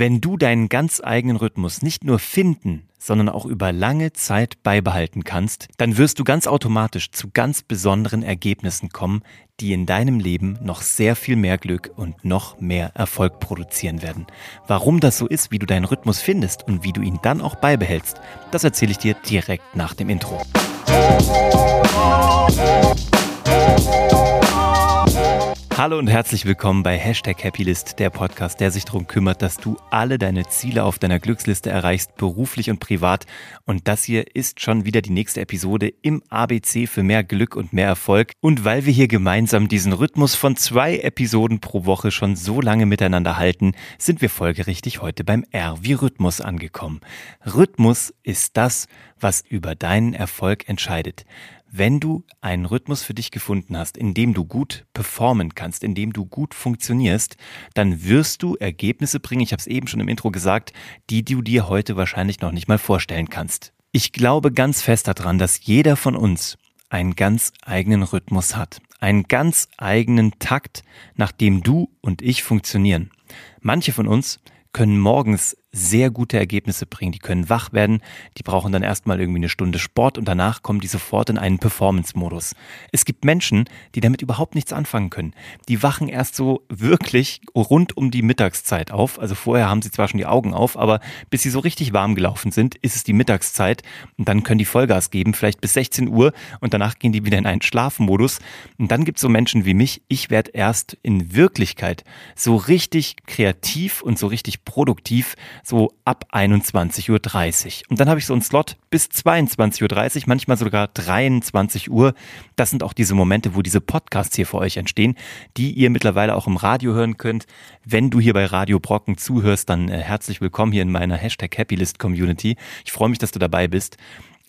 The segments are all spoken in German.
Wenn du deinen ganz eigenen Rhythmus nicht nur finden, sondern auch über lange Zeit beibehalten kannst, dann wirst du ganz automatisch zu ganz besonderen Ergebnissen kommen, die in deinem Leben noch sehr viel mehr Glück und noch mehr Erfolg produzieren werden. Warum das so ist, wie du deinen Rhythmus findest und wie du ihn dann auch beibehältst, das erzähle ich dir direkt nach dem Intro. Hallo und herzlich willkommen bei Hashtag Happylist, der Podcast, der sich darum kümmert, dass du alle deine Ziele auf deiner Glücksliste erreichst, beruflich und privat. Und das hier ist schon wieder die nächste Episode im ABC für mehr Glück und mehr Erfolg. Und weil wir hier gemeinsam diesen Rhythmus von zwei Episoden pro Woche schon so lange miteinander halten, sind wir folgerichtig heute beim R wie Rhythmus angekommen. Rhythmus ist das, was über deinen Erfolg entscheidet. Wenn du einen Rhythmus für dich gefunden hast, in dem du gut performen kannst, in dem du gut funktionierst, dann wirst du Ergebnisse bringen, ich habe es eben schon im Intro gesagt, die du dir heute wahrscheinlich noch nicht mal vorstellen kannst. Ich glaube ganz fest daran, dass jeder von uns einen ganz eigenen Rhythmus hat, einen ganz eigenen Takt, nach dem du und ich funktionieren. Manche von uns können morgens sehr gute Ergebnisse bringen. Die können wach werden, die brauchen dann erstmal irgendwie eine Stunde Sport und danach kommen die sofort in einen Performance-Modus. Es gibt Menschen, die damit überhaupt nichts anfangen können. Die wachen erst so wirklich rund um die Mittagszeit auf. Also vorher haben sie zwar schon die Augen auf, aber bis sie so richtig warm gelaufen sind, ist es die Mittagszeit und dann können die Vollgas geben, vielleicht bis 16 Uhr und danach gehen die wieder in einen Schlafmodus. Und dann gibt es so Menschen wie mich, ich werde erst in Wirklichkeit so richtig kreativ und so richtig produktiv, so ab 21.30 Uhr. Und dann habe ich so einen Slot bis 22.30 Uhr, manchmal sogar 23 Uhr. Das sind auch diese Momente, wo diese Podcasts hier für euch entstehen, die ihr mittlerweile auch im Radio hören könnt. Wenn du hier bei Radio Brocken zuhörst, dann äh, herzlich willkommen hier in meiner Hashtag Happylist Community. Ich freue mich, dass du dabei bist.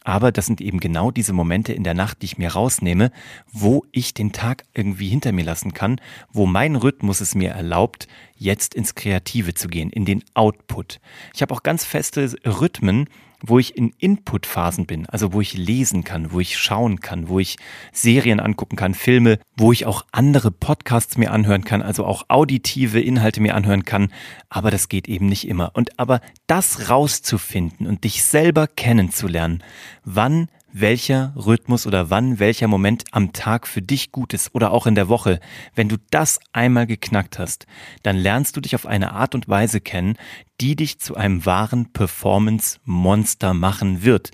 Aber das sind eben genau diese Momente in der Nacht, die ich mir rausnehme, wo ich den Tag irgendwie hinter mir lassen kann, wo mein Rhythmus es mir erlaubt, jetzt ins Kreative zu gehen, in den Output. Ich habe auch ganz feste Rhythmen, wo ich in Input-Phasen bin, also wo ich lesen kann, wo ich schauen kann, wo ich Serien angucken kann, Filme, wo ich auch andere Podcasts mir anhören kann, also auch auditive Inhalte mir anhören kann, aber das geht eben nicht immer. Und aber das rauszufinden und dich selber kennenzulernen, wann welcher Rhythmus oder wann welcher Moment am Tag für dich gut ist oder auch in der Woche. Wenn du das einmal geknackt hast, dann lernst du dich auf eine Art und Weise kennen, die dich zu einem wahren Performance-Monster machen wird.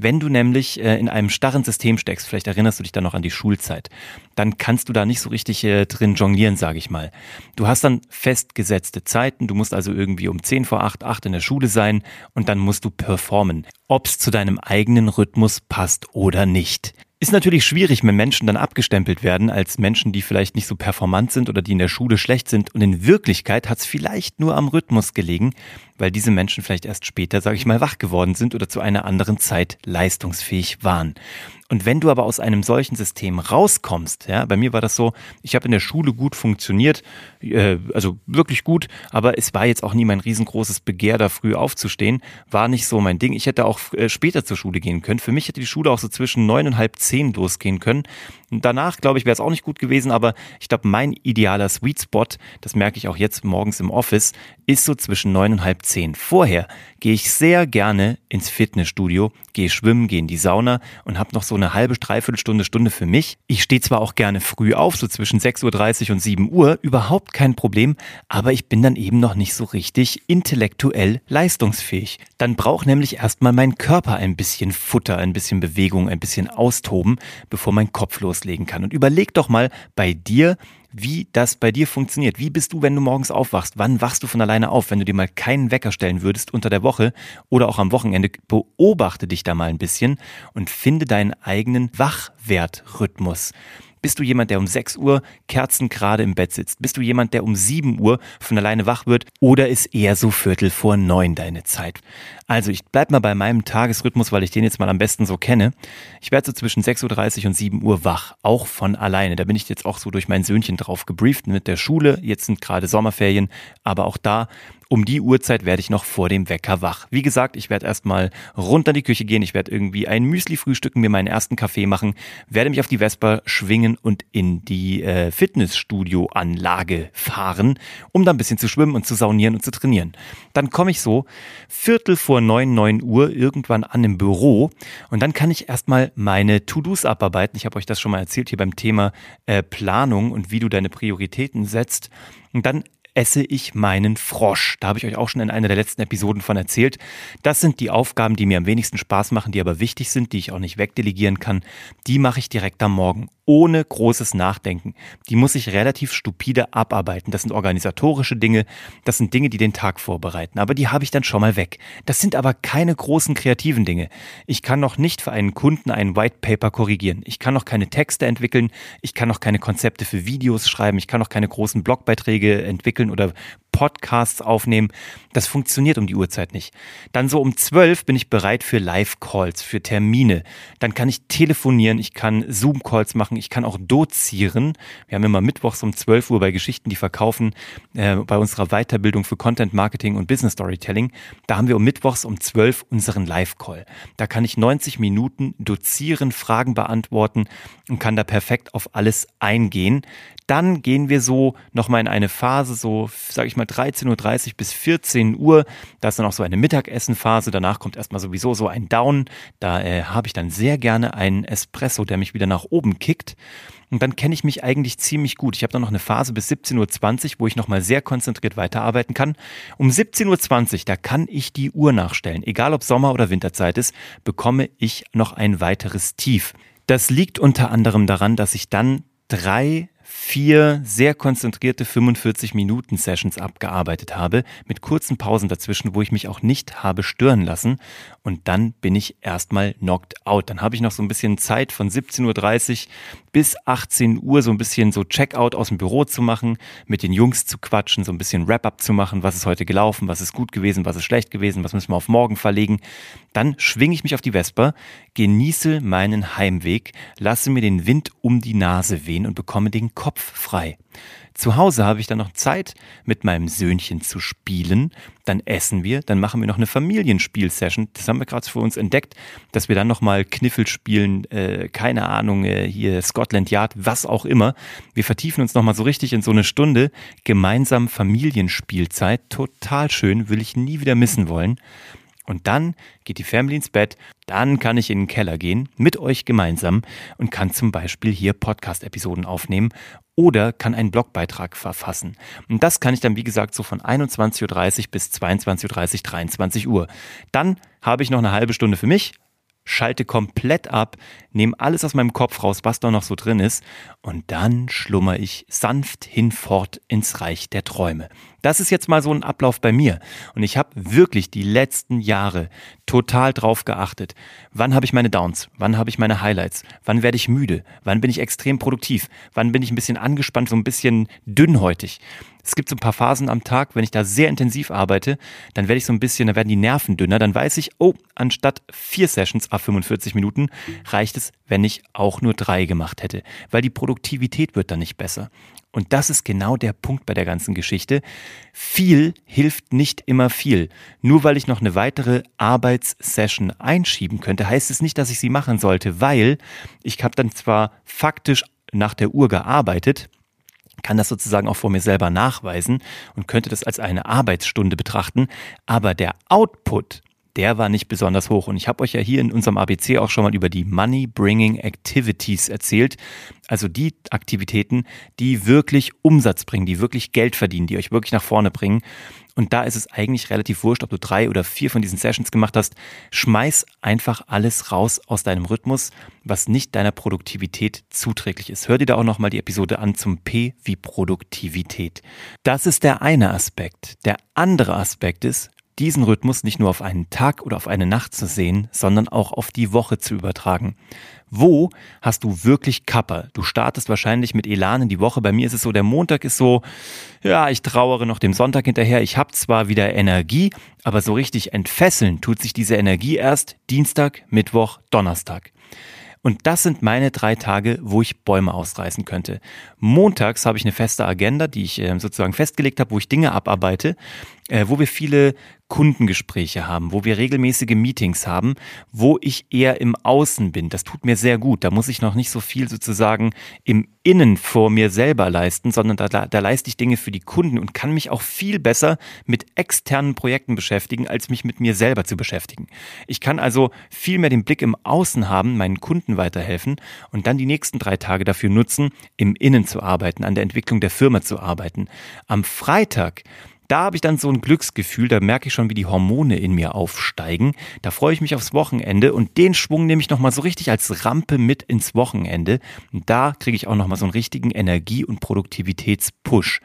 Wenn du nämlich äh, in einem starren System steckst, vielleicht erinnerst du dich dann noch an die Schulzeit, dann kannst du da nicht so richtig äh, drin jonglieren, sage ich mal. Du hast dann festgesetzte Zeiten, du musst also irgendwie um 10 vor 8, 8 in der Schule sein und dann musst du performen, ob es zu deinem eigenen Rhythmus passt oder nicht. Ist natürlich schwierig, wenn Menschen dann abgestempelt werden als Menschen, die vielleicht nicht so performant sind oder die in der Schule schlecht sind. Und in Wirklichkeit hat es vielleicht nur am Rhythmus gelegen, weil diese Menschen vielleicht erst später, sage ich mal, wach geworden sind oder zu einer anderen Zeit leistungsfähig waren. Und wenn du aber aus einem solchen System rauskommst, ja, bei mir war das so, ich habe in der Schule gut funktioniert, äh, also wirklich gut, aber es war jetzt auch nie mein riesengroßes Begehr, da früh aufzustehen, war nicht so mein Ding. Ich hätte auch äh, später zur Schule gehen können. Für mich hätte die Schule auch so zwischen neun und halb zehn losgehen können. Danach, glaube ich, wäre es auch nicht gut gewesen, aber ich glaube, mein idealer Sweet Spot, das merke ich auch jetzt morgens im Office, ist so zwischen neun und halb zehn. Vorher gehe ich sehr gerne ins Fitnessstudio, gehe schwimmen, gehe in die Sauna und habe noch so eine halbe, dreiviertel Stunde, Stunde für mich. Ich stehe zwar auch gerne früh auf, so zwischen 6.30 Uhr und 7 Uhr, überhaupt kein Problem, aber ich bin dann eben noch nicht so richtig intellektuell leistungsfähig. Dann braucht nämlich erstmal mein Körper ein bisschen Futter, ein bisschen Bewegung, ein bisschen Austoben, bevor mein Kopf loslegen kann. Und überleg doch mal bei dir, wie das bei dir funktioniert. Wie bist du, wenn du morgens aufwachst? Wann wachst du von alleine auf, wenn du dir mal keinen Wecker stellen würdest unter der Woche oder auch am Wochenende? Beobachte dich da mal ein bisschen und finde deinen eigenen Wachwertrhythmus. Bist du jemand, der um 6 Uhr kerzengerade im Bett sitzt? Bist du jemand, der um 7 Uhr von alleine wach wird? Oder ist eher so Viertel vor neun deine Zeit? Also ich bleib mal bei meinem Tagesrhythmus, weil ich den jetzt mal am besten so kenne. Ich werde so zwischen 6.30 Uhr und 7 Uhr wach, auch von alleine. Da bin ich jetzt auch so durch mein Söhnchen drauf gebrieft mit der Schule. Jetzt sind gerade Sommerferien, aber auch da um die Uhrzeit werde ich noch vor dem Wecker wach. Wie gesagt, ich werde erstmal runter in die Küche gehen, ich werde irgendwie ein Müsli frühstücken, mir meinen ersten Kaffee machen, werde mich auf die Vespa schwingen und in die äh, Fitnessstudio-Anlage fahren, um da ein bisschen zu schwimmen und zu saunieren und zu trainieren. Dann komme ich so Viertel vor neun, neun Uhr irgendwann an im Büro und dann kann ich erstmal meine To-Dos abarbeiten. Ich habe euch das schon mal erzählt hier beim Thema äh, Planung und wie du deine Prioritäten setzt. Und dann esse ich meinen Frosch. Da habe ich euch auch schon in einer der letzten Episoden von erzählt. Das sind die Aufgaben, die mir am wenigsten Spaß machen, die aber wichtig sind, die ich auch nicht wegdelegieren kann. Die mache ich direkt am Morgen ohne großes Nachdenken. Die muss ich relativ stupide abarbeiten. Das sind organisatorische Dinge, das sind Dinge, die den Tag vorbereiten. Aber die habe ich dann schon mal weg. Das sind aber keine großen kreativen Dinge. Ich kann noch nicht für einen Kunden einen White Paper korrigieren. Ich kann noch keine Texte entwickeln. Ich kann noch keine Konzepte für Videos schreiben. Ich kann noch keine großen Blogbeiträge entwickeln oder Podcasts aufnehmen. Das funktioniert um die Uhrzeit nicht. Dann so um zwölf bin ich bereit für Live-Calls, für Termine. Dann kann ich telefonieren, ich kann Zoom-Calls machen, ich kann auch dozieren. Wir haben immer mittwochs um 12 Uhr bei Geschichten, die verkaufen, äh, bei unserer Weiterbildung für Content Marketing und Business Storytelling. Da haben wir um mittwochs um 12 unseren Live-Call. Da kann ich 90 Minuten dozieren, Fragen beantworten und kann da perfekt auf alles eingehen. Dann gehen wir so nochmal in eine Phase, so sage ich mal 13.30 Uhr bis 14 Uhr. Da ist dann auch so eine Mittagessenphase. Danach kommt erstmal sowieso so ein Down. Da äh, habe ich dann sehr gerne einen Espresso, der mich wieder nach oben kickt. Und dann kenne ich mich eigentlich ziemlich gut. Ich habe dann noch eine Phase bis 17.20 Uhr, wo ich nochmal sehr konzentriert weiterarbeiten kann. Um 17.20 Uhr, da kann ich die Uhr nachstellen. Egal ob Sommer- oder Winterzeit ist, bekomme ich noch ein weiteres Tief. Das liegt unter anderem daran, dass ich dann drei vier sehr konzentrierte 45 Minuten Sessions abgearbeitet habe, mit kurzen Pausen dazwischen, wo ich mich auch nicht habe stören lassen. Und dann bin ich erstmal knocked out. Dann habe ich noch so ein bisschen Zeit von 17.30 Uhr bis 18 Uhr so ein bisschen so Checkout aus dem Büro zu machen, mit den Jungs zu quatschen, so ein bisschen Wrap-up zu machen, was ist heute gelaufen, was ist gut gewesen, was ist schlecht gewesen, was müssen wir auf morgen verlegen. Dann schwinge ich mich auf die Vespa, genieße meinen Heimweg, lasse mir den Wind um die Nase wehen und bekomme den Kopf frei. Zu Hause habe ich dann noch Zeit, mit meinem Söhnchen zu spielen. Dann essen wir, dann machen wir noch eine Familienspielsession. Das haben wir gerade für uns entdeckt, dass wir dann nochmal Kniffel spielen, äh, keine Ahnung, äh, hier Scotland Yard, was auch immer. Wir vertiefen uns nochmal so richtig in so eine Stunde gemeinsam Familienspielzeit. Total schön, will ich nie wieder missen wollen. Und dann geht die Family ins Bett, dann kann ich in den Keller gehen, mit euch gemeinsam und kann zum Beispiel hier Podcast-Episoden aufnehmen oder kann einen Blogbeitrag verfassen. Und das kann ich dann, wie gesagt, so von 21.30 Uhr bis 22.30 Uhr, 23 Uhr. Dann habe ich noch eine halbe Stunde für mich, schalte komplett ab, nehme alles aus meinem Kopf raus, was da noch so drin ist, und dann schlummer ich sanft hinfort ins Reich der Träume. Das ist jetzt mal so ein Ablauf bei mir. Und ich habe wirklich die letzten Jahre total drauf geachtet. Wann habe ich meine Downs? Wann habe ich meine Highlights? Wann werde ich müde? Wann bin ich extrem produktiv? Wann bin ich ein bisschen angespannt, so ein bisschen dünnhäutig? Es gibt so ein paar Phasen am Tag, wenn ich da sehr intensiv arbeite, dann werde ich so ein bisschen, dann werden die Nerven dünner, dann weiß ich, oh, anstatt vier Sessions a 45 Minuten reicht es, wenn ich auch nur drei gemacht hätte, weil die Produktivität wird dann nicht besser. Und das ist genau der Punkt bei der ganzen Geschichte. Viel hilft nicht immer viel. Nur weil ich noch eine weitere Arbeitssession einschieben könnte, heißt es nicht, dass ich sie machen sollte, weil ich habe dann zwar faktisch nach der Uhr gearbeitet, kann das sozusagen auch vor mir selber nachweisen und könnte das als eine Arbeitsstunde betrachten, aber der Output, der war nicht besonders hoch. Und ich habe euch ja hier in unserem ABC auch schon mal über die Money Bringing Activities erzählt. Also die Aktivitäten, die wirklich Umsatz bringen, die wirklich Geld verdienen, die euch wirklich nach vorne bringen. Und da ist es eigentlich relativ wurscht, ob du drei oder vier von diesen Sessions gemacht hast. Schmeiß einfach alles raus aus deinem Rhythmus, was nicht deiner Produktivität zuträglich ist. Hör dir da auch nochmal die Episode an zum P wie Produktivität. Das ist der eine Aspekt. Der andere Aspekt ist, diesen Rhythmus nicht nur auf einen Tag oder auf eine Nacht zu sehen, sondern auch auf die Woche zu übertragen. Wo hast du wirklich Kapper? Du startest wahrscheinlich mit Elan in die Woche. Bei mir ist es so, der Montag ist so, ja, ich trauere noch dem Sonntag hinterher. Ich habe zwar wieder Energie, aber so richtig entfesseln tut sich diese Energie erst Dienstag, Mittwoch, Donnerstag. Und das sind meine drei Tage, wo ich Bäume ausreißen könnte. Montags habe ich eine feste Agenda, die ich ähm, sozusagen festgelegt habe, wo ich Dinge abarbeite. Äh, wo wir viele Kundengespräche haben, wo wir regelmäßige Meetings haben, wo ich eher im Außen bin. Das tut mir sehr gut. Da muss ich noch nicht so viel sozusagen im Innen vor mir selber leisten, sondern da, da, da leiste ich Dinge für die Kunden und kann mich auch viel besser mit externen Projekten beschäftigen, als mich mit mir selber zu beschäftigen. Ich kann also viel mehr den Blick im Außen haben, meinen Kunden weiterhelfen und dann die nächsten drei Tage dafür nutzen, im Innen zu arbeiten, an der Entwicklung der Firma zu arbeiten. Am Freitag da habe ich dann so ein Glücksgefühl, da merke ich schon, wie die Hormone in mir aufsteigen. Da freue ich mich aufs Wochenende und den Schwung nehme ich nochmal so richtig als Rampe mit ins Wochenende. Und da kriege ich auch nochmal so einen richtigen Energie- und Produktivitätspush.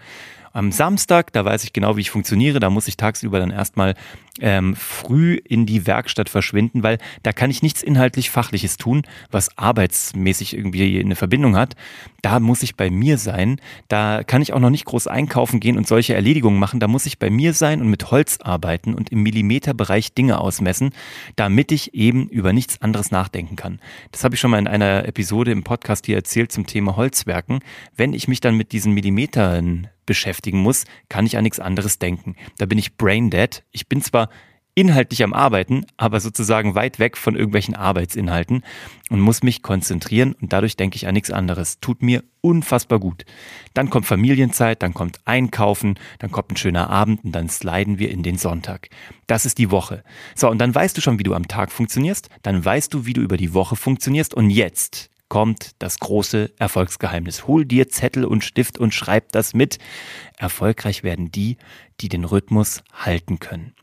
Am Samstag, da weiß ich genau, wie ich funktioniere, da muss ich tagsüber dann erstmal ähm, früh in die Werkstatt verschwinden, weil da kann ich nichts inhaltlich Fachliches tun, was arbeitsmäßig irgendwie eine Verbindung hat. Da muss ich bei mir sein. Da kann ich auch noch nicht groß einkaufen gehen und solche Erledigungen machen. Da muss ich bei mir sein und mit Holz arbeiten und im Millimeterbereich Dinge ausmessen, damit ich eben über nichts anderes nachdenken kann. Das habe ich schon mal in einer Episode im Podcast hier erzählt zum Thema Holzwerken. Wenn ich mich dann mit diesen Millimetern beschäftigen muss, kann ich an nichts anderes denken. Da bin ich brain dead. Ich bin zwar inhaltlich am Arbeiten, aber sozusagen weit weg von irgendwelchen Arbeitsinhalten und muss mich konzentrieren und dadurch denke ich an nichts anderes. Tut mir unfassbar gut. Dann kommt Familienzeit, dann kommt Einkaufen, dann kommt ein schöner Abend und dann sliden wir in den Sonntag. Das ist die Woche. So, und dann weißt du schon, wie du am Tag funktionierst, dann weißt du, wie du über die Woche funktionierst und jetzt kommt das große Erfolgsgeheimnis. Hol dir Zettel und Stift und schreib das mit. Erfolgreich werden die, die den Rhythmus halten können.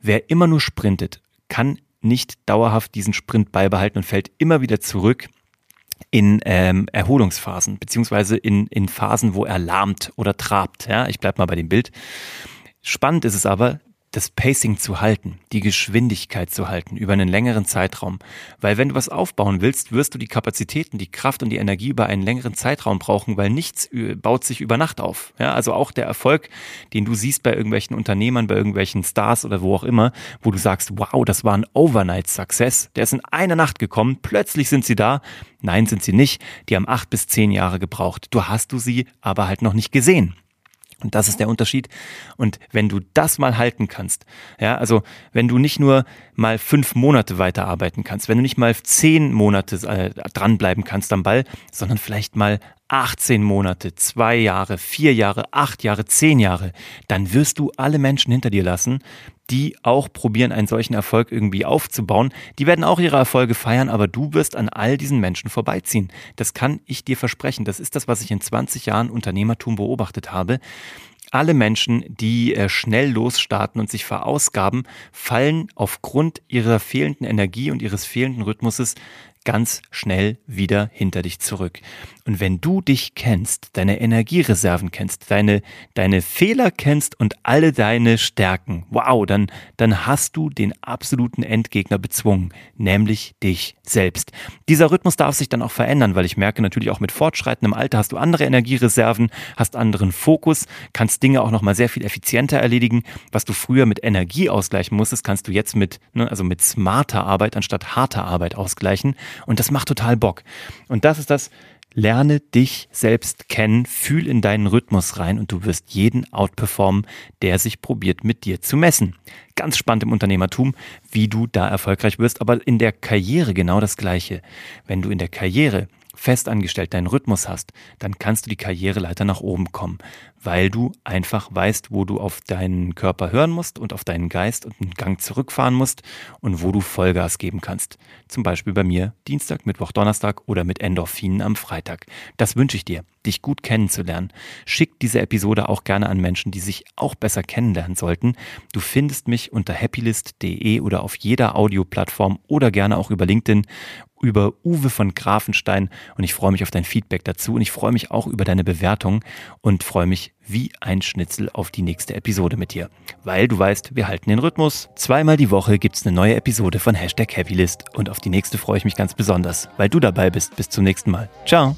Wer immer nur sprintet, kann nicht dauerhaft diesen Sprint beibehalten und fällt immer wieder zurück in ähm, Erholungsphasen, beziehungsweise in, in Phasen, wo er lahmt oder trabt. Ja, ich bleib mal bei dem Bild. Spannend ist es aber, das Pacing zu halten, die Geschwindigkeit zu halten über einen längeren Zeitraum. Weil wenn du was aufbauen willst, wirst du die Kapazitäten, die Kraft und die Energie über einen längeren Zeitraum brauchen, weil nichts baut sich über Nacht auf. Ja, also auch der Erfolg, den du siehst bei irgendwelchen Unternehmern, bei irgendwelchen Stars oder wo auch immer, wo du sagst, wow, das war ein Overnight Success, der ist in einer Nacht gekommen, plötzlich sind sie da. Nein, sind sie nicht. Die haben acht bis zehn Jahre gebraucht. Du hast du sie aber halt noch nicht gesehen. Und das ist der Unterschied. Und wenn du das mal halten kannst, ja, also wenn du nicht nur mal fünf Monate weiterarbeiten kannst, wenn du nicht mal zehn Monate äh, dranbleiben kannst am Ball, sondern vielleicht mal 18 Monate, zwei Jahre, vier Jahre, acht Jahre, zehn Jahre, dann wirst du alle Menschen hinter dir lassen, die auch probieren, einen solchen Erfolg irgendwie aufzubauen. Die werden auch ihre Erfolge feiern, aber du wirst an all diesen Menschen vorbeiziehen. Das kann ich dir versprechen. Das ist das, was ich in 20 Jahren Unternehmertum beobachtet habe. Alle Menschen, die äh, schnell losstarten und sich verausgaben, fallen aufgrund ihrer fehlenden Energie und ihres fehlenden Rhythmuses ganz schnell wieder hinter dich zurück. Und wenn du dich kennst, deine Energiereserven kennst, deine, deine Fehler kennst und alle deine Stärken, wow, dann, dann hast du den absoluten Endgegner bezwungen, nämlich dich selbst. Dieser Rhythmus darf sich dann auch verändern, weil ich merke natürlich auch mit fortschreitendem Alter hast du andere Energiereserven, hast anderen Fokus, kannst Dinge auch nochmal sehr viel effizienter erledigen. Was du früher mit Energie ausgleichen musstest, kannst du jetzt mit, ne, also mit smarter Arbeit anstatt harter Arbeit ausgleichen. Und das macht total Bock. Und das ist das, Lerne dich selbst kennen, fühl in deinen Rhythmus rein und du wirst jeden outperformen, der sich probiert mit dir zu messen. Ganz spannend im Unternehmertum, wie du da erfolgreich wirst, aber in der Karriere genau das Gleiche. Wenn du in der Karriere festangestellt deinen Rhythmus hast, dann kannst du die Karriereleiter nach oben kommen, weil du einfach weißt, wo du auf deinen Körper hören musst und auf deinen Geist und einen Gang zurückfahren musst und wo du Vollgas geben kannst. Zum Beispiel bei mir Dienstag, Mittwoch, Donnerstag oder mit Endorphinen am Freitag. Das wünsche ich dir, dich gut kennenzulernen. Schick diese Episode auch gerne an Menschen, die sich auch besser kennenlernen sollten. Du findest mich unter happylist.de oder auf jeder Audioplattform oder gerne auch über LinkedIn über Uwe von Grafenstein und ich freue mich auf dein Feedback dazu und ich freue mich auch über deine Bewertung und freue wie ein Schnitzel auf die nächste Episode mit dir. Weil du weißt, wir halten den Rhythmus. Zweimal die Woche gibt es eine neue Episode von Hashtag Happylist und auf die nächste freue ich mich ganz besonders, weil du dabei bist. Bis zum nächsten Mal. Ciao.